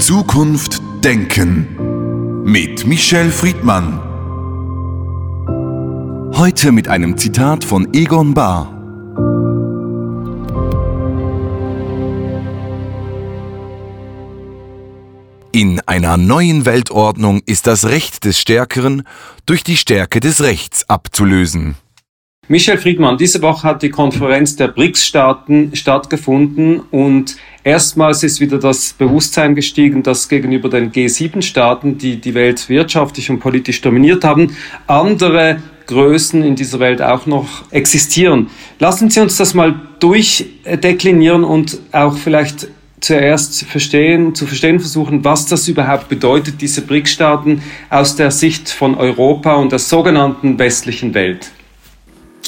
Zukunft Denken mit Michel Friedmann. Heute mit einem Zitat von Egon Bahr. In einer neuen Weltordnung ist das Recht des Stärkeren durch die Stärke des Rechts abzulösen. Michel Friedmann, diese Woche hat die Konferenz der BRICS-Staaten stattgefunden und erstmals ist wieder das Bewusstsein gestiegen, dass gegenüber den G7-Staaten, die die Welt wirtschaftlich und politisch dominiert haben, andere Größen in dieser Welt auch noch existieren. Lassen Sie uns das mal durchdeklinieren und auch vielleicht zuerst verstehen, zu verstehen versuchen, was das überhaupt bedeutet, diese BRICS-Staaten aus der Sicht von Europa und der sogenannten westlichen Welt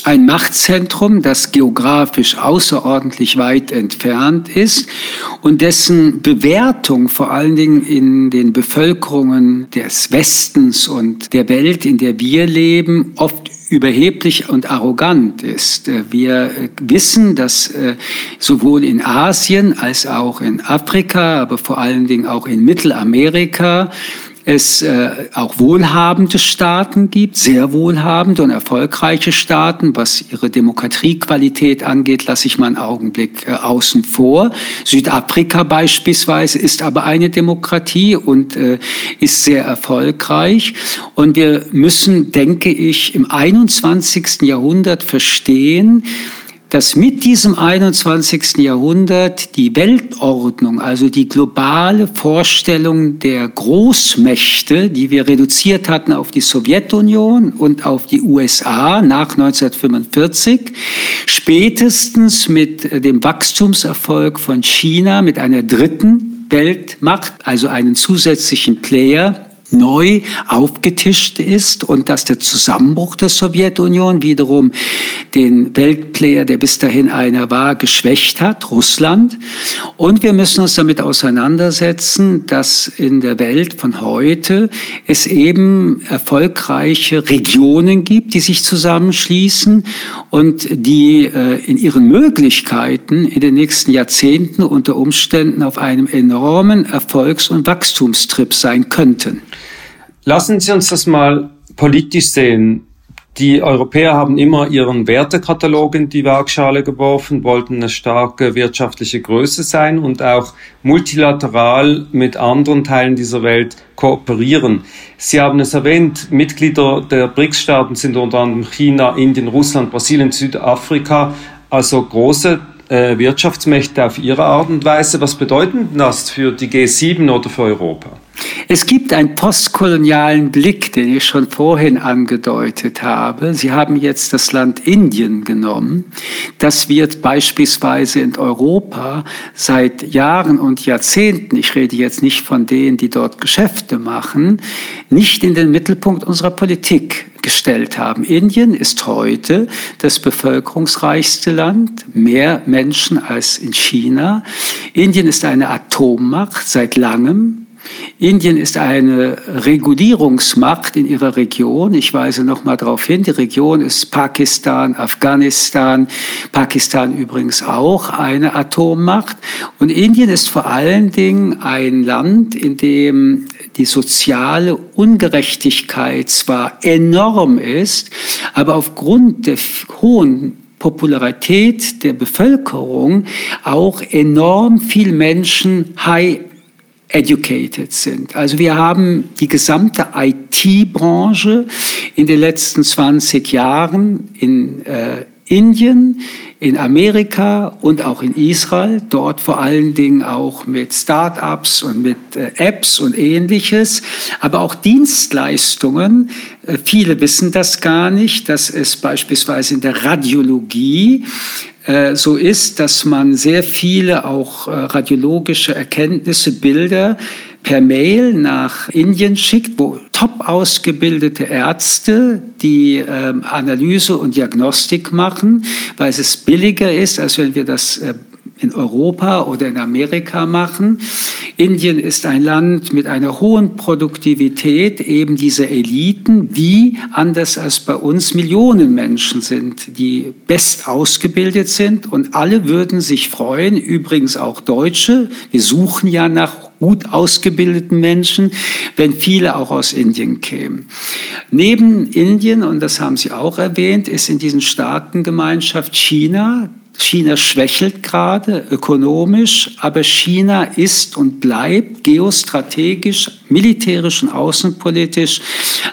ein Machtzentrum, das geografisch außerordentlich weit entfernt ist und dessen Bewertung vor allen Dingen in den Bevölkerungen des Westens und der Welt, in der wir leben, oft überheblich und arrogant ist. Wir wissen, dass äh, sowohl in Asien als auch in Afrika, aber vor allen Dingen auch in Mittelamerika es äh, auch wohlhabende Staaten gibt, sehr wohlhabende und erfolgreiche Staaten. Was ihre Demokratiequalität angeht, lasse ich mal einen Augenblick äh, außen vor. Südafrika beispielsweise ist aber eine Demokratie und äh, ist sehr erfolgreich. Und wir müssen, denke ich, im 21. Jahrhundert verstehen, dass mit diesem 21. Jahrhundert die Weltordnung, also die globale Vorstellung der Großmächte, die wir reduziert hatten auf die Sowjetunion und auf die USA nach 1945, spätestens mit dem Wachstumserfolg von China, mit einer dritten Weltmacht, also einen zusätzlichen Player, neu aufgetischt ist und dass der Zusammenbruch der Sowjetunion wiederum den Weltplayer, der bis dahin einer war, geschwächt hat, Russland. Und wir müssen uns damit auseinandersetzen, dass in der Welt von heute es eben erfolgreiche Regionen gibt, die sich zusammenschließen und die äh, in ihren Möglichkeiten in den nächsten Jahrzehnten unter Umständen auf einem enormen Erfolgs- und Wachstumstrip sein könnten. Lassen Sie uns das mal politisch sehen. Die Europäer haben immer ihren Wertekatalog in die Waagschale geworfen, wollten eine starke wirtschaftliche Größe sein und auch multilateral mit anderen Teilen dieser Welt kooperieren. Sie haben es erwähnt, Mitglieder der BRICS-Staaten sind unter anderem China, Indien, Russland, Brasilien, Südafrika, also große äh, Wirtschaftsmächte auf ihre Art und Weise. Was bedeutet das für die G7 oder für Europa? Es gibt einen postkolonialen Blick, den ich schon vorhin angedeutet habe. Sie haben jetzt das Land Indien genommen. Das wird beispielsweise in Europa seit Jahren und Jahrzehnten, ich rede jetzt nicht von denen, die dort Geschäfte machen, nicht in den Mittelpunkt unserer Politik gestellt haben. Indien ist heute das bevölkerungsreichste Land, mehr Menschen als in China. Indien ist eine Atommacht seit langem. Indien ist eine Regulierungsmacht in ihrer Region. Ich weise noch mal darauf hin, die Region ist Pakistan, Afghanistan, Pakistan übrigens auch eine Atommacht. Und Indien ist vor allen Dingen ein Land, in dem die soziale Ungerechtigkeit zwar enorm ist, aber aufgrund der hohen Popularität der Bevölkerung auch enorm viel Menschen high educated sind. Also wir haben die gesamte IT-Branche in den letzten 20 Jahren in äh, Indien, in Amerika und auch in Israel, dort vor allen Dingen auch mit Start-ups und mit äh, Apps und ähnliches, aber auch Dienstleistungen. Äh, viele wissen das gar nicht, dass es beispielsweise in der Radiologie so ist, dass man sehr viele auch äh, radiologische Erkenntnisse, Bilder per Mail nach Indien schickt, wo top ausgebildete Ärzte die ähm, Analyse und Diagnostik machen, weil es billiger ist, als wenn wir das äh, in Europa oder in Amerika machen. Indien ist ein Land mit einer hohen Produktivität eben dieser Eliten, die anders als bei uns Millionen Menschen sind, die best ausgebildet sind und alle würden sich freuen, übrigens auch Deutsche. Wir suchen ja nach gut ausgebildeten Menschen, wenn viele auch aus Indien kämen. Neben Indien, und das haben Sie auch erwähnt, ist in diesen Staatengemeinschaft China, China schwächelt gerade ökonomisch, aber China ist und bleibt geostrategisch, militärisch und außenpolitisch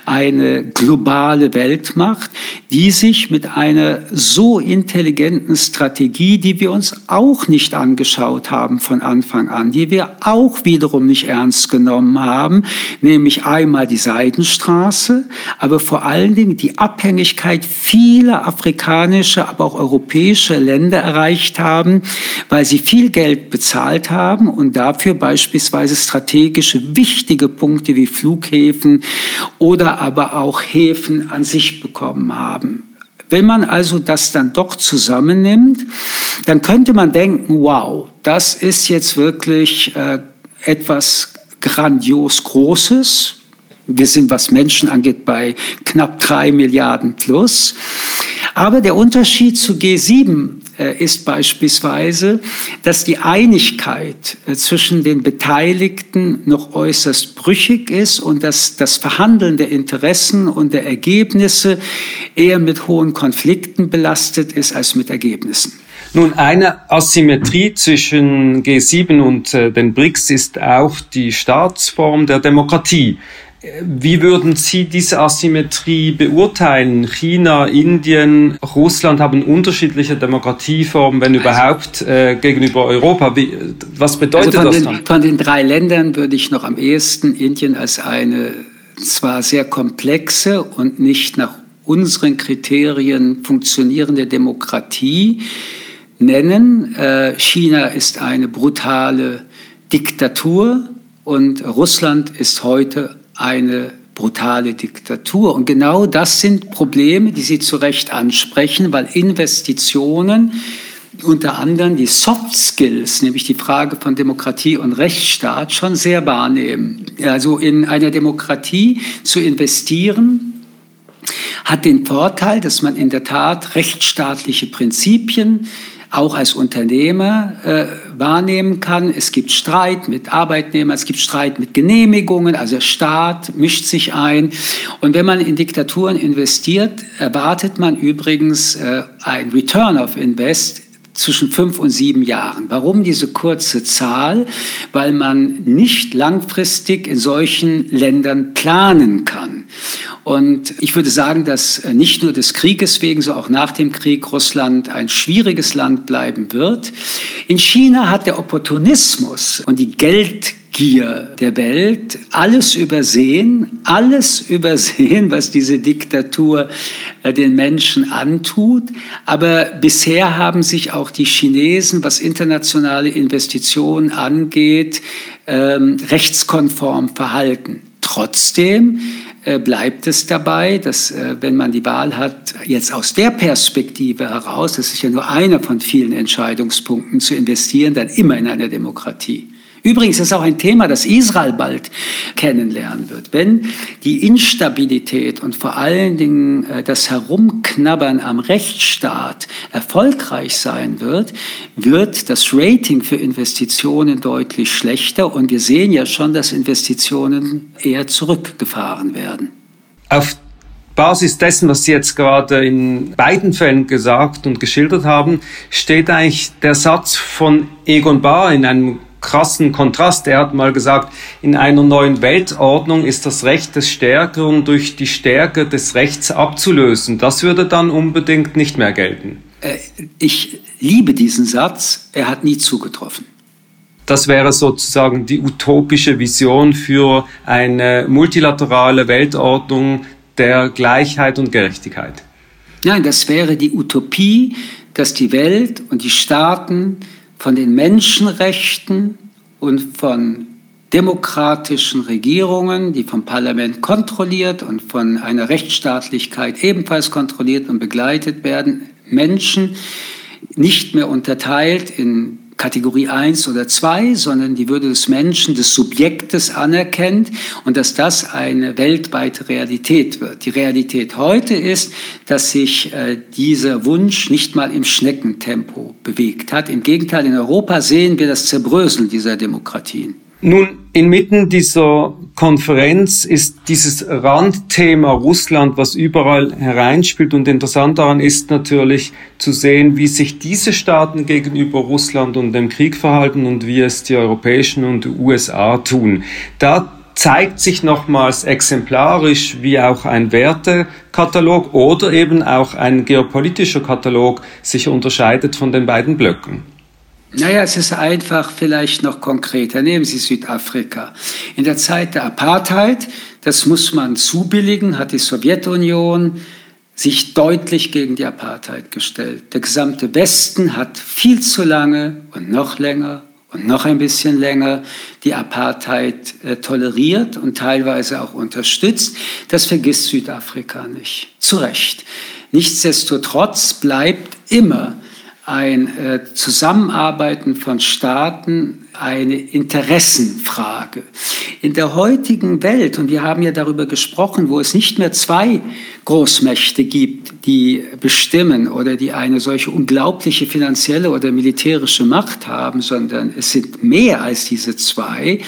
eine globale Weltmacht, die sich mit einer so intelligenten Strategie, die wir uns auch nicht angeschaut haben von Anfang an, die wir auch wiederum nicht ernst genommen haben, nämlich einmal die Seidenstraße, aber vor allen Dingen die Abhängigkeit vieler afrikanischer, aber auch europäischer Länder erreicht haben, weil sie viel Geld bezahlt haben und dafür beispielsweise strategische wichtige Punkte wie Flughäfen oder aber auch Häfen an sich bekommen haben. Wenn man also das dann doch zusammennimmt, dann könnte man denken, wow, das ist jetzt wirklich äh, etwas grandios Großes. Wir sind, was Menschen angeht, bei knapp drei Milliarden plus. Aber der Unterschied zu G7 äh, ist beispielsweise, dass die Einigkeit äh, zwischen den Beteiligten noch äußerst brüchig ist und dass das Verhandeln der Interessen und der Ergebnisse eher mit hohen Konflikten belastet ist als mit Ergebnissen. Nun, eine Asymmetrie zwischen G7 und äh, den BRICS ist auch die Staatsform der Demokratie. Wie würden Sie diese Asymmetrie beurteilen? China, Indien, Russland haben unterschiedliche Demokratieformen, wenn überhaupt, äh, gegenüber Europa. Wie, was bedeutet also das den, dann? Von den drei Ländern würde ich noch am ehesten Indien als eine zwar sehr komplexe und nicht nach unseren Kriterien funktionierende Demokratie nennen. Äh, China ist eine brutale Diktatur und Russland ist heute eine brutale Diktatur. Und genau das sind Probleme, die Sie zu Recht ansprechen, weil Investitionen, unter anderem die Soft Skills, nämlich die Frage von Demokratie und Rechtsstaat, schon sehr wahrnehmen. Also in einer Demokratie zu investieren, hat den Vorteil, dass man in der Tat rechtsstaatliche Prinzipien auch als Unternehmer äh, wahrnehmen kann. Es gibt Streit mit Arbeitnehmern, es gibt Streit mit Genehmigungen, also der Staat mischt sich ein. Und wenn man in Diktaturen investiert, erwartet man übrigens äh, ein Return of Invest zwischen fünf und sieben Jahren. Warum diese kurze Zahl? Weil man nicht langfristig in solchen Ländern planen kann. Und ich würde sagen, dass nicht nur des Krieges wegen, so auch nach dem Krieg Russland ein schwieriges Land bleiben wird. In China hat der Opportunismus und die Geld Gier der Welt, alles übersehen, alles übersehen, was diese Diktatur äh, den Menschen antut. Aber bisher haben sich auch die Chinesen, was internationale Investitionen angeht, ähm, rechtskonform verhalten. Trotzdem äh, bleibt es dabei, dass äh, wenn man die Wahl hat, jetzt aus der Perspektive heraus, das ist ja nur einer von vielen Entscheidungspunkten, zu investieren, dann immer in einer Demokratie. Übrigens ist auch ein Thema, das Israel bald kennenlernen wird. Wenn die Instabilität und vor allen Dingen äh, das Herumknabbern am Rechtsstaat erfolgreich sein wird, wird das Rating für Investitionen deutlich schlechter und wir sehen ja schon, dass Investitionen eher zurückgefahren werden. Auf Basis dessen, was Sie jetzt gerade in beiden Fällen gesagt und geschildert haben, steht eigentlich der Satz von Egon Bahr in einem krassen Kontrast. Er hat mal gesagt, in einer neuen Weltordnung ist das Recht des Stärkeren durch die Stärke des Rechts abzulösen. Das würde dann unbedingt nicht mehr gelten. Äh, ich liebe diesen Satz. Er hat nie zugetroffen. Das wäre sozusagen die utopische Vision für eine multilaterale Weltordnung der Gleichheit und Gerechtigkeit. Nein, das wäre die Utopie, dass die Welt und die Staaten von den Menschenrechten und von demokratischen Regierungen, die vom Parlament kontrolliert und von einer Rechtsstaatlichkeit ebenfalls kontrolliert und begleitet werden, Menschen nicht mehr unterteilt in Kategorie 1 oder 2, sondern die Würde des Menschen, des Subjektes anerkennt und dass das eine weltweite Realität wird. Die Realität heute ist, dass sich äh, dieser Wunsch nicht mal im Schneckentempo bewegt hat. Im Gegenteil, in Europa sehen wir das Zerbröseln dieser Demokratien. Nun, inmitten dieser Konferenz ist dieses Randthema Russland, was überall hereinspielt. Und interessant daran ist natürlich zu sehen, wie sich diese Staaten gegenüber Russland und dem Krieg verhalten und wie es die europäischen und die USA tun. Da zeigt sich nochmals exemplarisch, wie auch ein Wertekatalog oder eben auch ein geopolitischer Katalog sich unterscheidet von den beiden Blöcken. Naja, es ist einfach vielleicht noch konkreter. Nehmen Sie Südafrika. In der Zeit der Apartheid, das muss man zubilligen, hat die Sowjetunion sich deutlich gegen die Apartheid gestellt. Der gesamte Westen hat viel zu lange und noch länger und noch ein bisschen länger die Apartheid äh, toleriert und teilweise auch unterstützt. Das vergisst Südafrika nicht. Zu Recht. Nichtsdestotrotz bleibt immer ein äh, Zusammenarbeiten von Staaten eine Interessenfrage. In der heutigen Welt, und wir haben ja darüber gesprochen, wo es nicht mehr zwei Großmächte gibt, die bestimmen oder die eine solche unglaubliche finanzielle oder militärische Macht haben, sondern es sind mehr als diese zwei,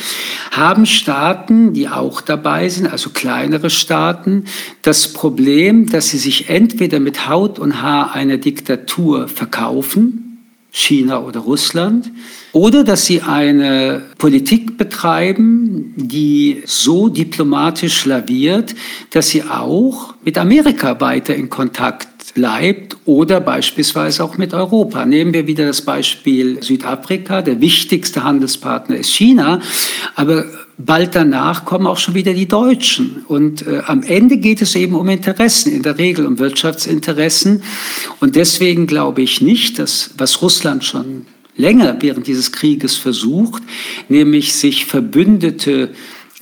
haben Staaten, die auch dabei sind, also kleinere Staaten, das Problem, dass sie sich entweder mit Haut und Haar einer Diktatur verkaufen, China oder Russland, oder dass sie eine Politik betreiben, die so diplomatisch laviert, dass sie auch mit Amerika weiter in Kontakt bleibt oder beispielsweise auch mit Europa. Nehmen wir wieder das Beispiel Südafrika. Der wichtigste Handelspartner ist China, aber bald danach kommen auch schon wieder die Deutschen. Und äh, am Ende geht es eben um Interessen, in der Regel um Wirtschaftsinteressen. Und deswegen glaube ich nicht, dass was Russland schon länger während dieses Krieges versucht, nämlich sich Verbündete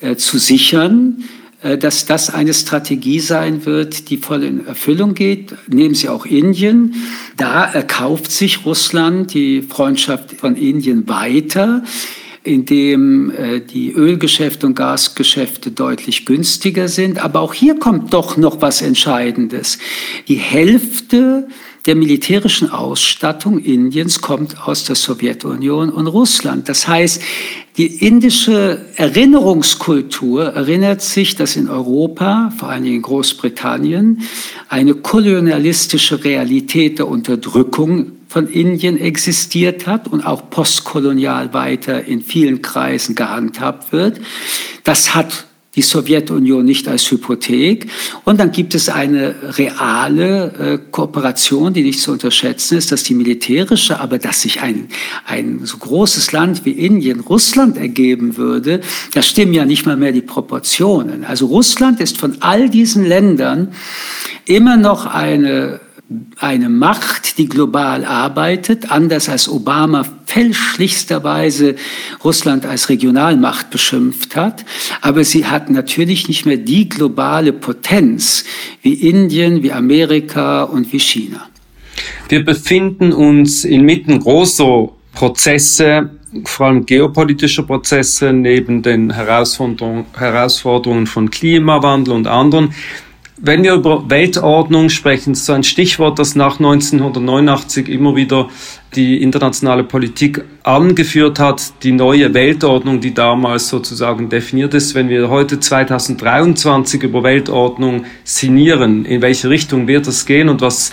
äh, zu sichern, äh, dass das eine Strategie sein wird, die voll in Erfüllung geht. Nehmen Sie auch Indien. Da erkauft sich Russland die Freundschaft von Indien weiter indem äh, die Ölgeschäfte und Gasgeschäfte deutlich günstiger sind. Aber auch hier kommt doch noch was Entscheidendes. Die Hälfte der militärischen Ausstattung Indiens kommt aus der Sowjetunion und Russland. Das heißt, die indische Erinnerungskultur erinnert sich, dass in Europa, vor Dingen in Großbritannien, eine kolonialistische Realität der Unterdrückung von Indien existiert hat und auch postkolonial weiter in vielen Kreisen gehandhabt wird. Das hat die Sowjetunion nicht als Hypothek. Und dann gibt es eine reale äh, Kooperation, die nicht zu unterschätzen ist, dass die militärische, aber dass sich ein, ein so großes Land wie Indien Russland ergeben würde, da stimmen ja nicht mal mehr die Proportionen. Also Russland ist von all diesen Ländern immer noch eine eine Macht, die global arbeitet, anders als Obama fälschlichsterweise Russland als Regionalmacht beschimpft hat. Aber sie hat natürlich nicht mehr die globale Potenz wie Indien, wie Amerika und wie China. Wir befinden uns inmitten großer Prozesse, vor allem geopolitischer Prozesse, neben den Herausforderungen von Klimawandel und anderen. Wenn wir über Weltordnung sprechen, so ein Stichwort, das nach 1989 immer wieder die internationale Politik angeführt hat, die neue Weltordnung, die damals sozusagen definiert ist. Wenn wir heute 2023 über Weltordnung sinnieren, in welche Richtung wird es gehen und was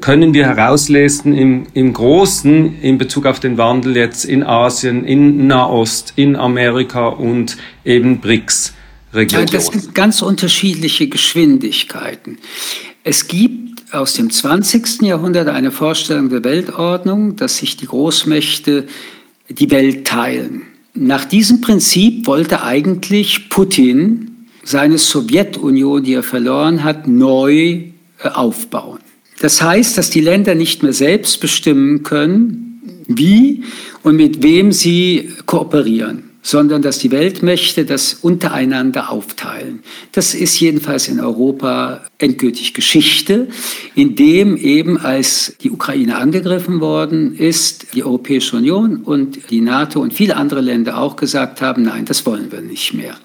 können wir herauslesen im, im Großen in Bezug auf den Wandel jetzt in Asien, in Nahost, in Amerika und eben BRICS? Region. Das sind ganz unterschiedliche Geschwindigkeiten. Es gibt aus dem 20. Jahrhundert eine Vorstellung der Weltordnung, dass sich die Großmächte die Welt teilen. Nach diesem Prinzip wollte eigentlich Putin seine Sowjetunion, die er verloren hat, neu äh, aufbauen. Das heißt, dass die Länder nicht mehr selbst bestimmen können, wie und mit wem sie kooperieren sondern dass die Weltmächte das untereinander aufteilen. Das ist jedenfalls in Europa endgültig Geschichte, indem eben als die Ukraine angegriffen worden ist, die Europäische Union und die NATO und viele andere Länder auch gesagt haben, nein, das wollen wir nicht mehr.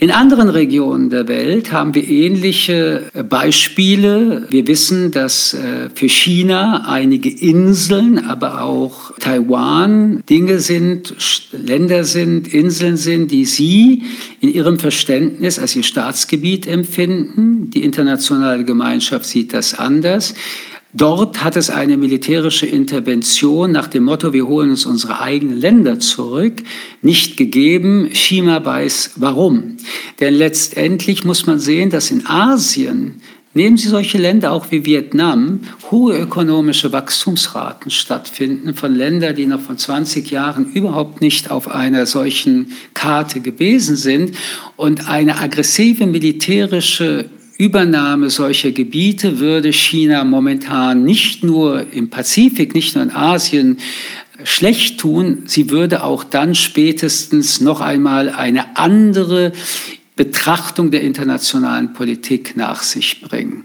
In anderen Regionen der Welt haben wir ähnliche Beispiele. Wir wissen, dass äh, für China einige Inseln, aber auch Taiwan Dinge sind, Länder sind, Inseln sind, die Sie in Ihrem Verständnis als Ihr Staatsgebiet empfinden. Die internationale Gemeinschaft sieht das anders. Dort hat es eine militärische Intervention nach dem Motto, wir holen uns unsere eigenen Länder zurück, nicht gegeben. China weiß warum. Denn letztendlich muss man sehen, dass in Asien Nehmen Sie solche Länder auch wie Vietnam, hohe ökonomische Wachstumsraten stattfinden von Ländern, die noch von 20 Jahren überhaupt nicht auf einer solchen Karte gewesen sind und eine aggressive militärische Übernahme solcher Gebiete würde China momentan nicht nur im Pazifik, nicht nur in Asien schlecht tun, sie würde auch dann spätestens noch einmal eine andere Betrachtung der internationalen Politik nach sich bringen.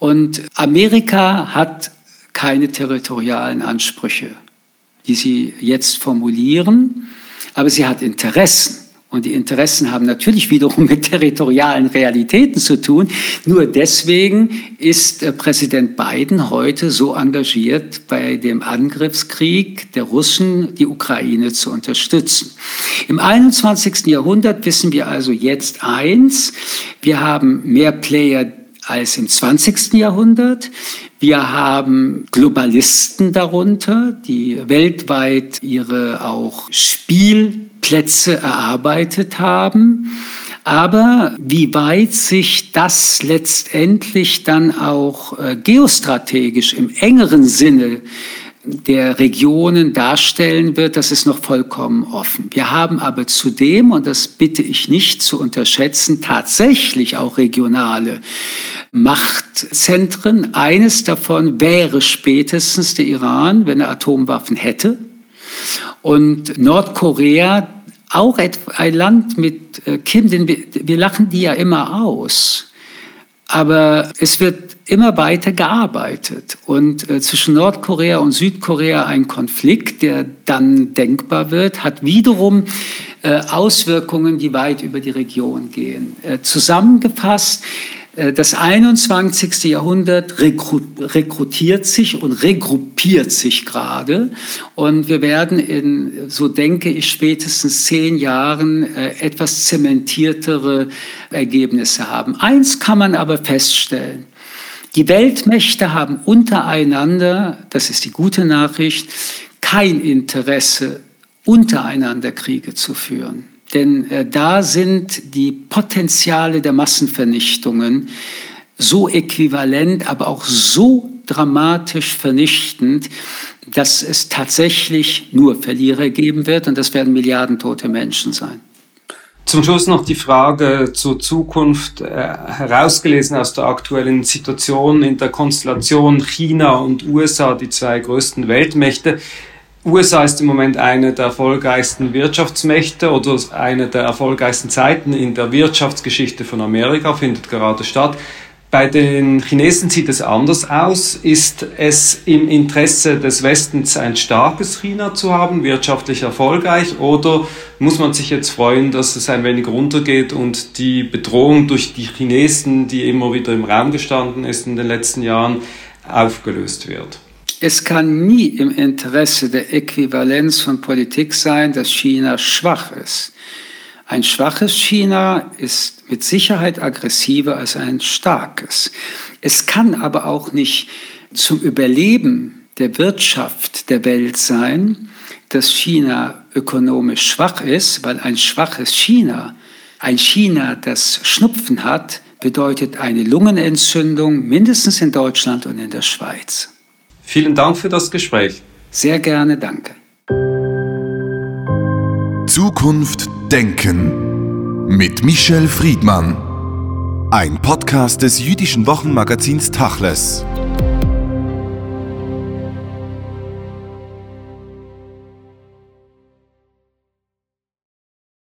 Und Amerika hat keine territorialen Ansprüche, die sie jetzt formulieren, aber sie hat Interessen. Und die Interessen haben natürlich wiederum mit territorialen Realitäten zu tun. Nur deswegen ist äh, Präsident Biden heute so engagiert, bei dem Angriffskrieg der Russen die Ukraine zu unterstützen. Im 21. Jahrhundert wissen wir also jetzt eins, wir haben mehr Player als im 20. Jahrhundert. Wir haben Globalisten darunter, die weltweit ihre auch Spielplätze erarbeitet haben. Aber wie weit sich das letztendlich dann auch äh, geostrategisch im engeren Sinne der Regionen darstellen wird, das ist noch vollkommen offen. Wir haben aber zudem, und das bitte ich nicht zu unterschätzen, tatsächlich auch regionale Machtzentren. Eines davon wäre spätestens der Iran, wenn er Atomwaffen hätte. Und Nordkorea, auch ein Land mit äh, Kim, denn wir, lachen die ja immer aus. Aber es wird immer weiter gearbeitet. Und äh, zwischen Nordkorea und Südkorea ein Konflikt, der dann denkbar wird, hat wiederum äh, Auswirkungen, die weit über die Region gehen. Zusammengefasst, das 21. Jahrhundert rekrutiert sich und regruppiert sich gerade. Und wir werden in, so denke ich, spätestens zehn Jahren äh, etwas zementiertere Ergebnisse haben. Eins kann man aber feststellen. Die Weltmächte haben untereinander, das ist die gute Nachricht, kein Interesse, untereinander Kriege zu führen. Denn äh, da sind die Potenziale der Massenvernichtungen so äquivalent, aber auch so dramatisch vernichtend, dass es tatsächlich nur Verlierer geben wird und das werden Milliarden tote Menschen sein. Zum Schluss noch die Frage zur Zukunft, äh, herausgelesen aus der aktuellen Situation in der Konstellation China und USA, die zwei größten Weltmächte. USA ist im Moment eine der erfolgreichsten Wirtschaftsmächte oder eine der erfolgreichsten Zeiten in der Wirtschaftsgeschichte von Amerika findet gerade statt. Bei den Chinesen sieht es anders aus. Ist es im Interesse des Westens ein starkes China zu haben, wirtschaftlich erfolgreich, oder muss man sich jetzt freuen, dass es ein wenig runtergeht und die Bedrohung durch die Chinesen, die immer wieder im Raum gestanden ist in den letzten Jahren, aufgelöst wird? Es kann nie im Interesse der Äquivalenz von Politik sein, dass China schwach ist. Ein schwaches China ist mit Sicherheit aggressiver als ein starkes. Es kann aber auch nicht zum Überleben der Wirtschaft der Welt sein, dass China ökonomisch schwach ist, weil ein schwaches China, ein China, das Schnupfen hat, bedeutet eine Lungenentzündung mindestens in Deutschland und in der Schweiz. Vielen Dank für das Gespräch. Sehr gerne, danke. Zukunft Denken mit Michel Friedmann. Ein Podcast des jüdischen Wochenmagazins Tachles.